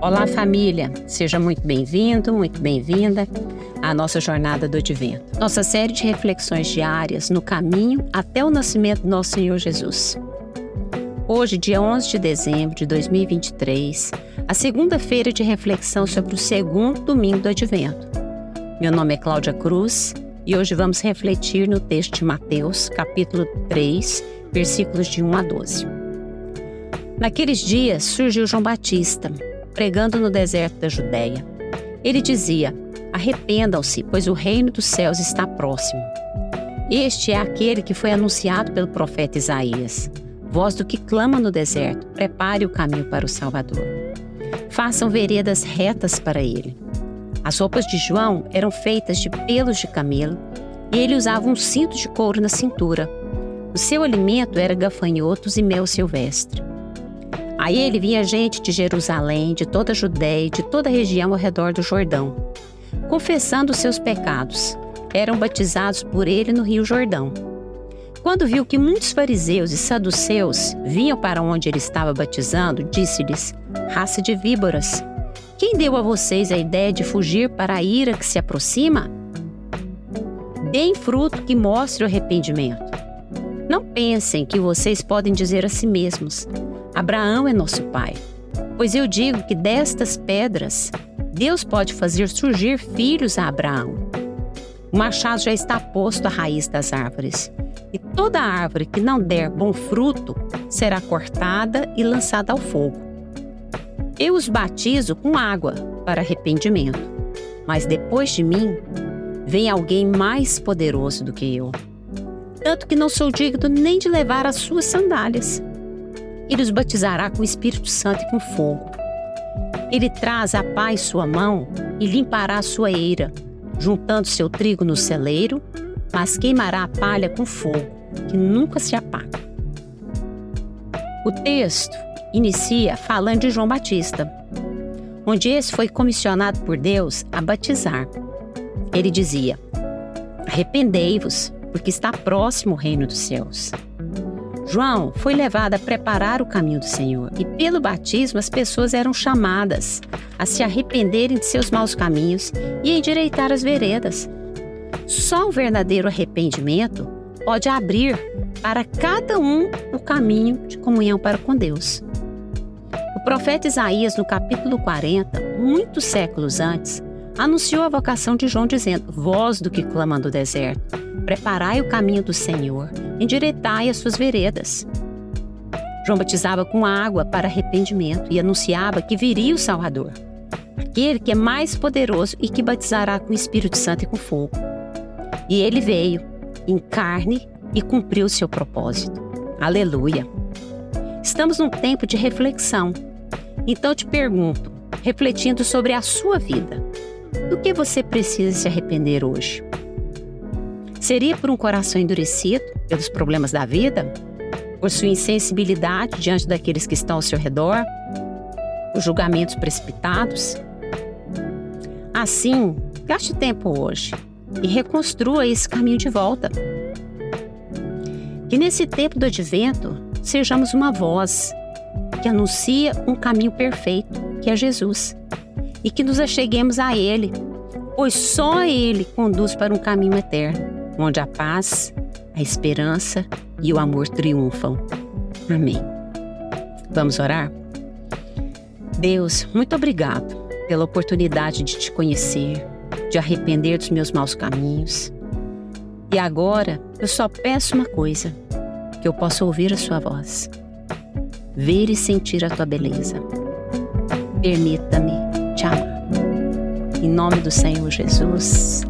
Olá, família! Seja muito bem-vindo, muito bem-vinda à nossa jornada do Advento. Nossa série de reflexões diárias no caminho até o nascimento do nosso Senhor Jesus. Hoje, dia 11 de dezembro de 2023, a segunda-feira de reflexão sobre o segundo domingo do Advento. Meu nome é Cláudia Cruz e hoje vamos refletir no texto de Mateus, capítulo 3, versículos de 1 a 12. Naqueles dias surgiu João Batista, pregando no deserto da Judéia. Ele dizia: Arrependam-se, pois o reino dos céus está próximo. Este é aquele que foi anunciado pelo profeta Isaías. Voz do que clama no deserto, prepare o caminho para o Salvador. Façam veredas retas para ele. As roupas de João eram feitas de pelos de camelo e ele usava um cinto de couro na cintura. O seu alimento era gafanhotos e mel silvestre. A ele vinha gente de Jerusalém, de toda a Judéia e de toda a região ao redor do Jordão, confessando seus pecados. Eram batizados por ele no Rio Jordão. Quando viu que muitos fariseus e saduceus vinham para onde ele estava batizando, disse-lhes: Raça de víboras, quem deu a vocês a ideia de fugir para a ira que se aproxima? Deem fruto que mostre o arrependimento. Não pensem que vocês podem dizer a si mesmos: Abraão é nosso pai. Pois eu digo que destas pedras, Deus pode fazer surgir filhos a Abraão. O machado já está posto à raiz das árvores, e toda árvore que não der bom fruto será cortada e lançada ao fogo. Eu os batizo com água para arrependimento, mas depois de mim vem alguém mais poderoso do que eu, tanto que não sou digno nem de levar as suas sandálias. Ele os batizará com o Espírito Santo e com fogo. Ele traz a paz sua mão e limpará a sua eira, juntando seu trigo no celeiro, mas queimará a palha com fogo, que nunca se apaga. O texto inicia falando de João Batista, onde esse foi comissionado por Deus a batizar. Ele dizia: Arrependei-vos, porque está próximo o reino dos céus. João foi levado a preparar o caminho do Senhor e, pelo batismo, as pessoas eram chamadas a se arrependerem de seus maus caminhos e endireitar as veredas. Só o verdadeiro arrependimento pode abrir para cada um o caminho de comunhão para com Deus. O profeta Isaías, no capítulo 40, muitos séculos antes, anunciou a vocação de João, dizendo: Voz do que clama do deserto, preparai o caminho do Senhor endireitai as suas veredas. João batizava com água para arrependimento e anunciava que viria o Salvador, aquele que é mais poderoso e que batizará com o Espírito Santo e com fogo. E ele veio em carne e cumpriu seu propósito. Aleluia! Estamos num tempo de reflexão. Então te pergunto, refletindo sobre a sua vida, do que você precisa se arrepender hoje? Seria por um coração endurecido pelos problemas da vida? Por sua insensibilidade diante daqueles que estão ao seu redor? Por julgamentos precipitados? Assim, gaste tempo hoje e reconstrua esse caminho de volta. Que nesse tempo do advento sejamos uma voz que anuncia um caminho perfeito, que é Jesus, e que nos acheguemos a Ele, pois só Ele conduz para um caminho eterno onde a paz, a esperança e o amor triunfam. Amém. Vamos orar? Deus, muito obrigado pela oportunidade de te conhecer, de arrepender dos meus maus caminhos. E agora eu só peço uma coisa: que eu possa ouvir a Sua voz, ver e sentir a Tua beleza. Permita-me te amar. Em nome do Senhor Jesus.